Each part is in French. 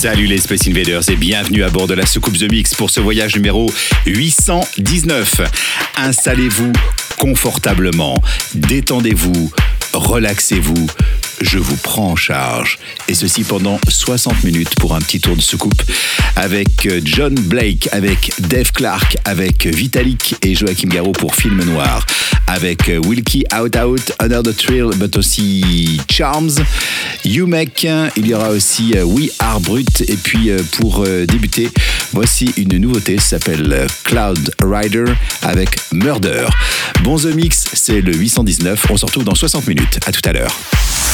Salut les Space Invaders et bienvenue à bord de la soucoupe The Mix pour ce voyage numéro 819. Installez-vous confortablement, détendez-vous, relaxez-vous. Je vous prends en charge. Et ceci pendant 60 minutes pour un petit tour de soucoupe avec euh, John Blake, avec Dave Clark, avec Vitalik et Joachim Garraud pour Film Noir, avec euh, Wilkie Out Out, Under the Thrill, but aussi Charms, You Make, il y aura aussi euh, We Are Brut. Et puis pour débuter, voici une nouveauté, ça s'appelle Cloud Rider avec Murder. Bon The Mix, c'est le 819, on se retrouve dans 60 minutes. À tout à l'heure.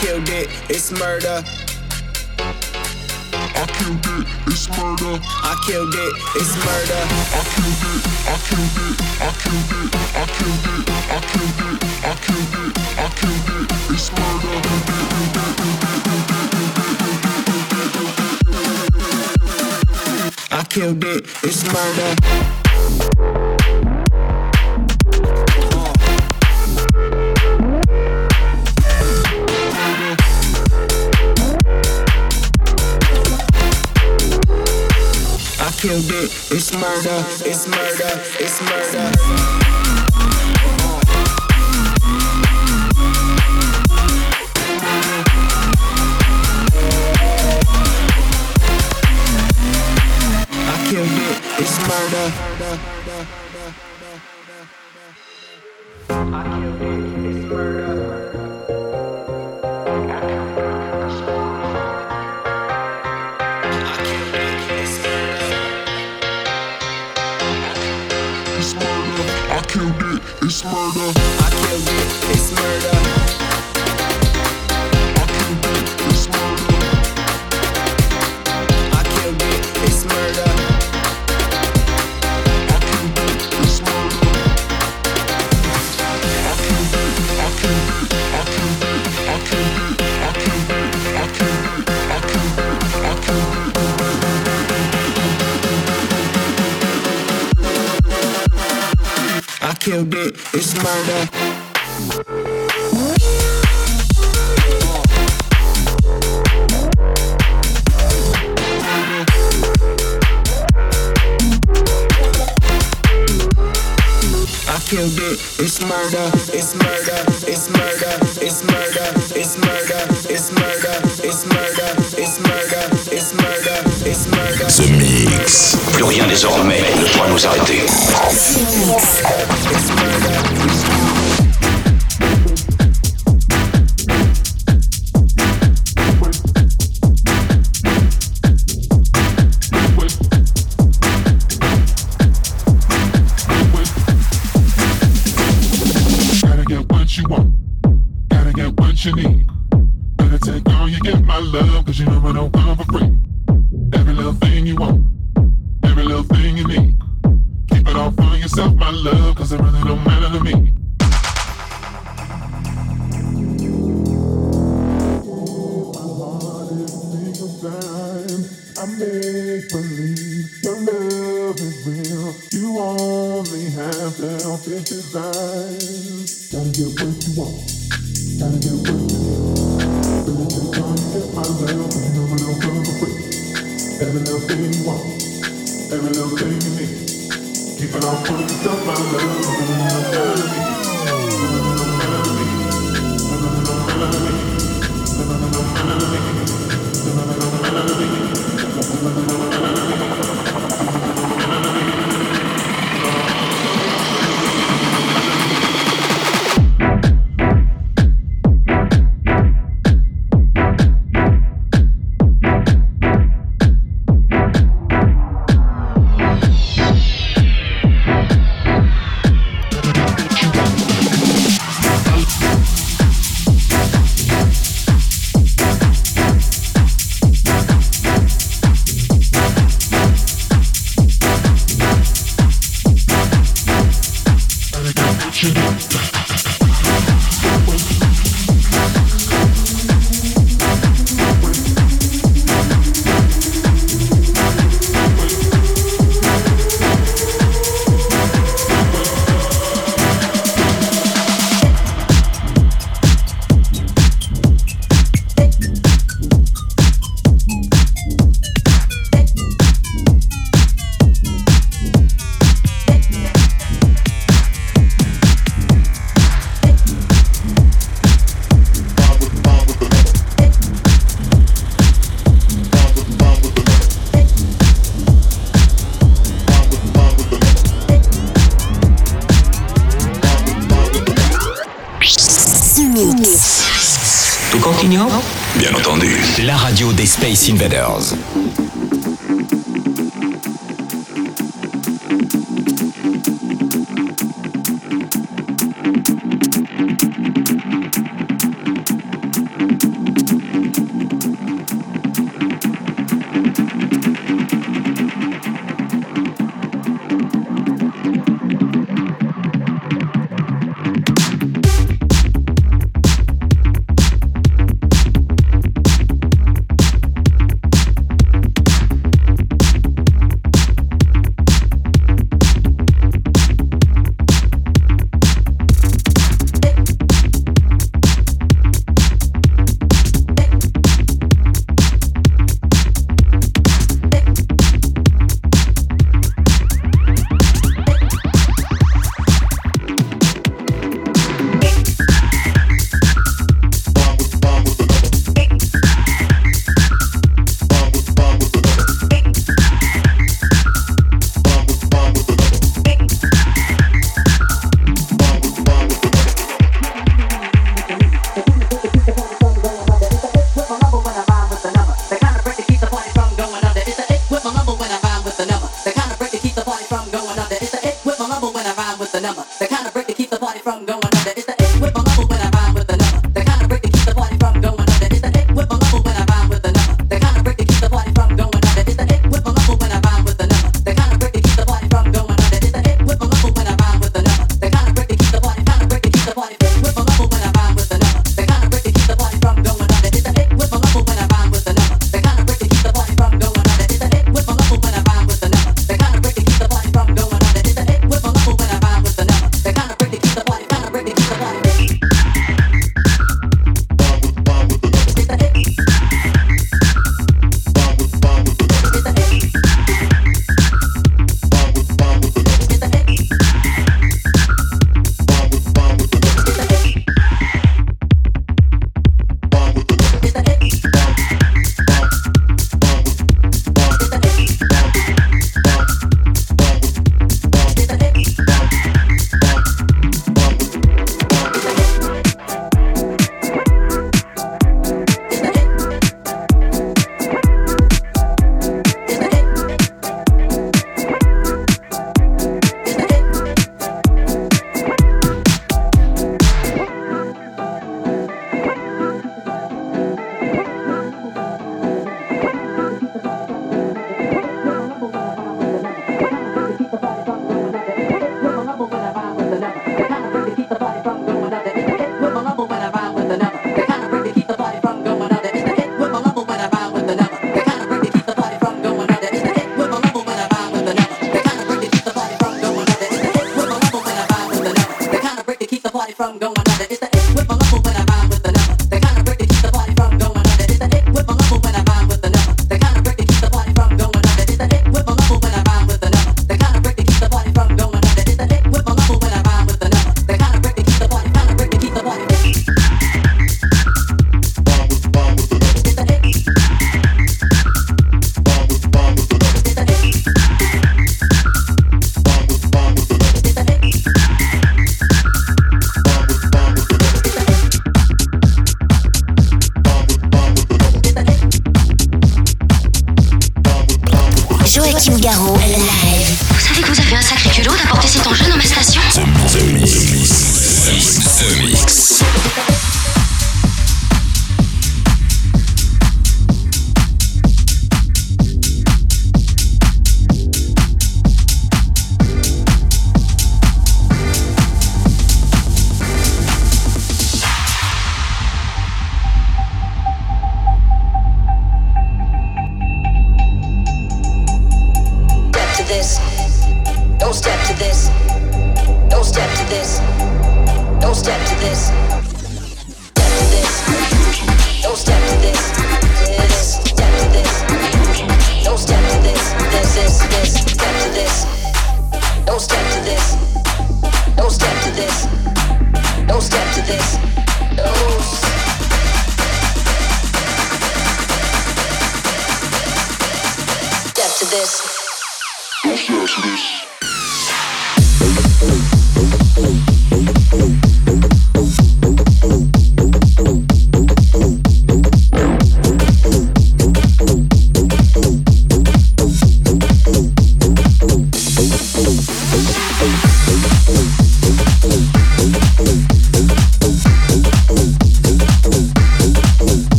Killed it, it's murder. I killed it, it's murder. I killed it, it's murder. I killed it, I killed it, I killed it, I killed it, I killed it, I killed it, I killed it, it's murder. I killed it, it's murder. Killed it, it's murder, it's murder, it's murder. Killed it, it's murder, it's murder, it's murder, it's murder, it's murder, it's murder, it's murder, it's murder, it's murder, it's murder. The Mix. Plus rien désormais ne pourra nous arrêter. Invaders.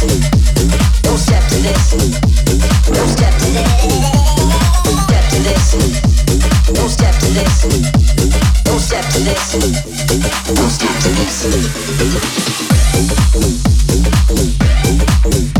Des Space Invaders. Mix.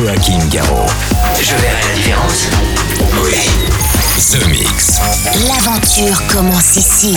Joachim Garraud. Je verrai la différence. Oui. The Mix. L'aventure commence ici.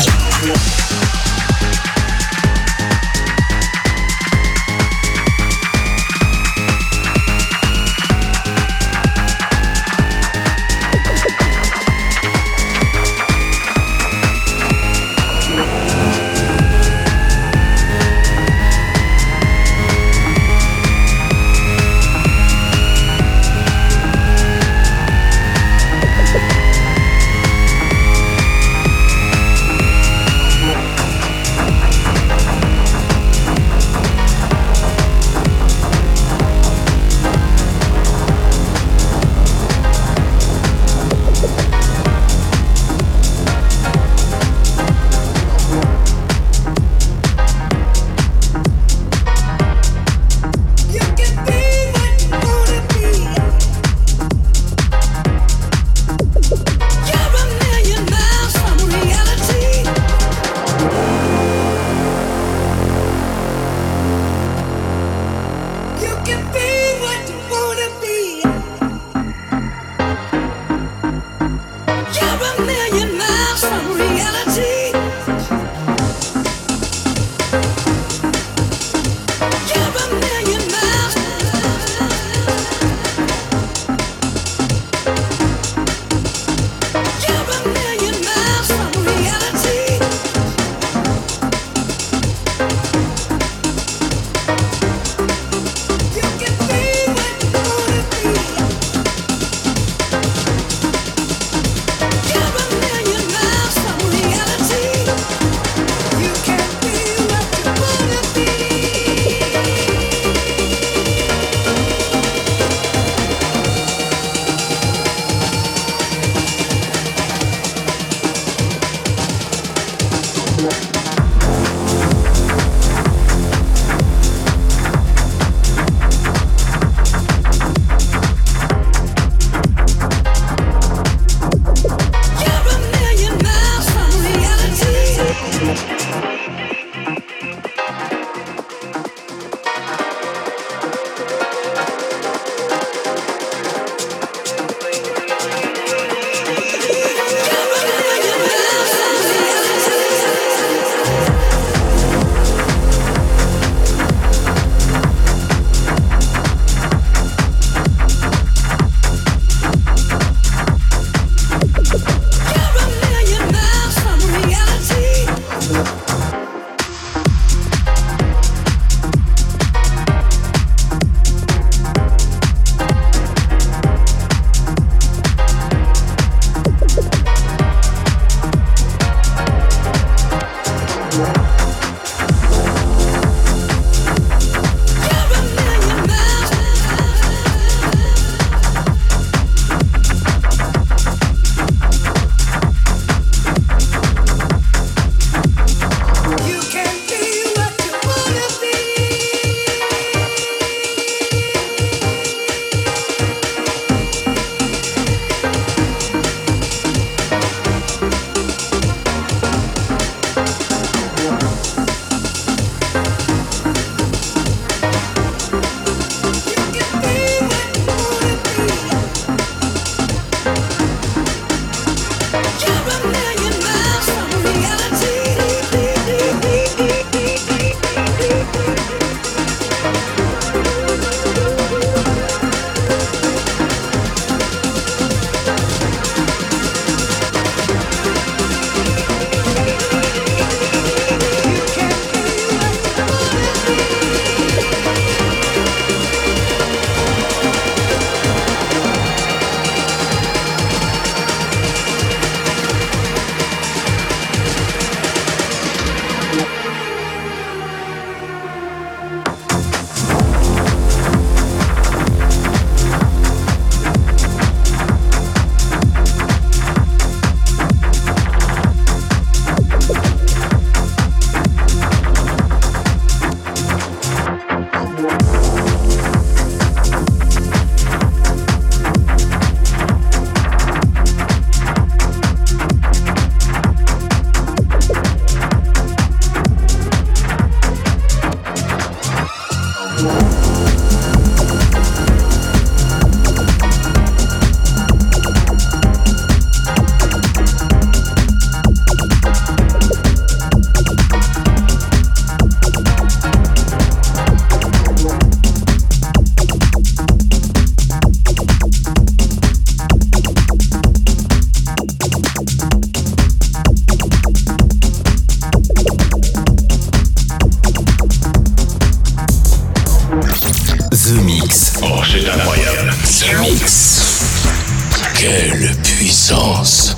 Quelle puissance.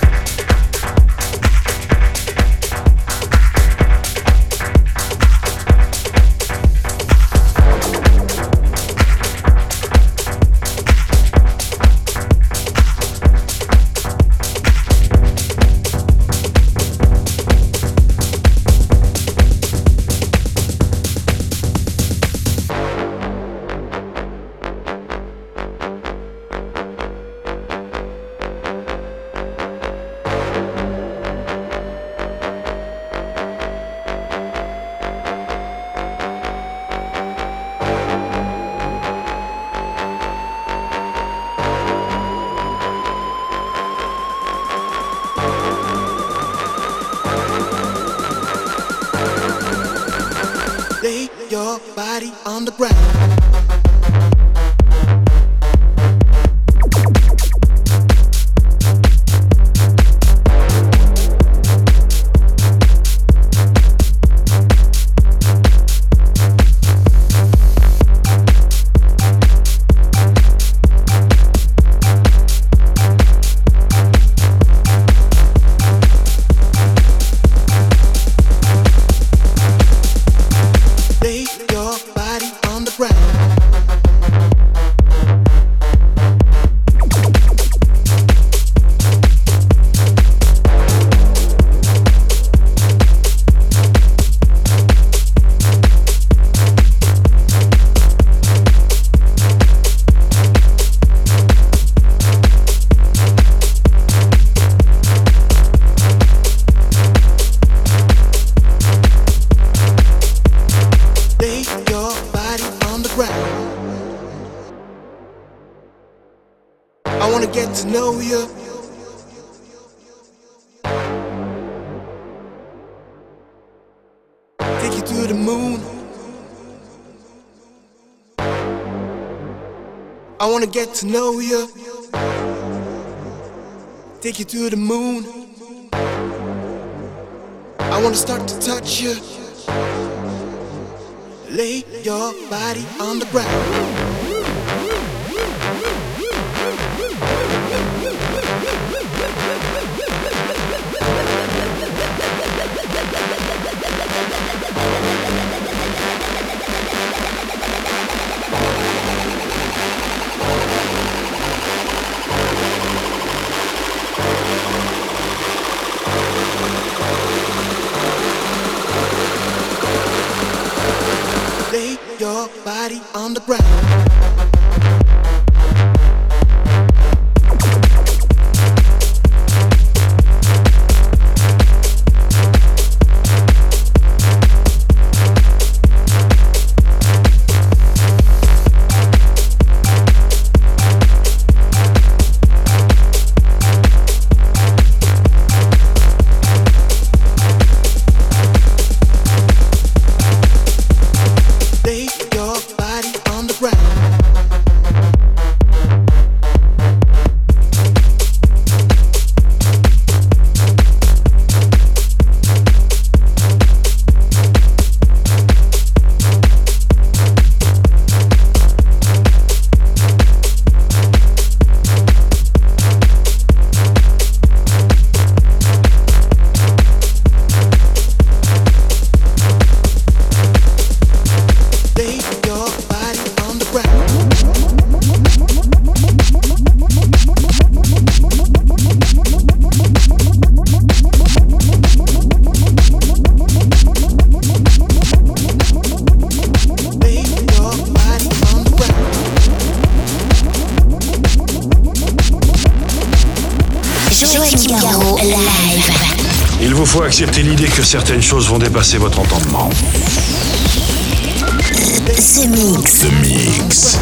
Get to know you. Take you to the moon. I wanna start to touch you. Lay your body on the ground. Your body on the ground. Certaines choses vont dépasser votre entendement. Ce mix. Mix.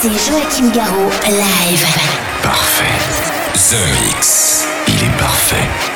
C'est Joachim Garraud, live. Parfait. The Mix. Il est parfait.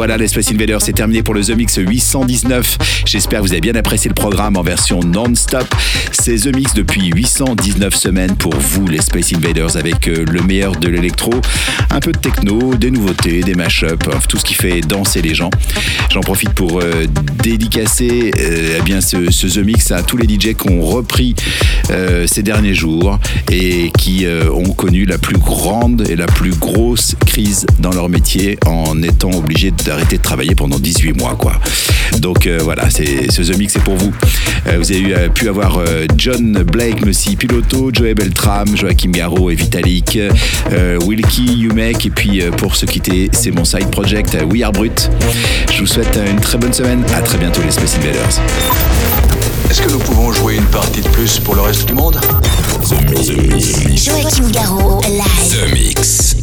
Voilà, les Space Invaders, c'est terminé pour le The Mix 819. J'espère que vous avez bien apprécié le programme en version non-stop. C'est The Mix depuis 819 semaines pour vous, les Space Invaders, avec euh, le meilleur de l'électro, un peu de techno, des nouveautés, des mashups, tout ce qui fait danser les gens. J'en profite pour euh, dédicacer euh, eh bien, ce, ce The Mix à tous les DJ qui ont repris ces derniers jours et qui ont connu la plus grande et la plus grosse crise dans leur métier en étant obligés d'arrêter de travailler pendant 18 mois. Quoi. Donc euh, voilà, c'est, ce The Mix c'est pour vous. Euh, vous avez eu, euh, pu avoir euh, John Blake, Messi Piloto, Joey Beltram, Joachim Garraud et Vitalik, euh, Wilkie, Yumek, et puis euh, pour se quitter, c'est mon side project We Are Brut. Je vous souhaite une très bonne semaine. À très bientôt les Space Invaders. Est-ce que nous pouvons jouer une partie de plus pour le reste du monde? Joachim Garraud, live. The Mix.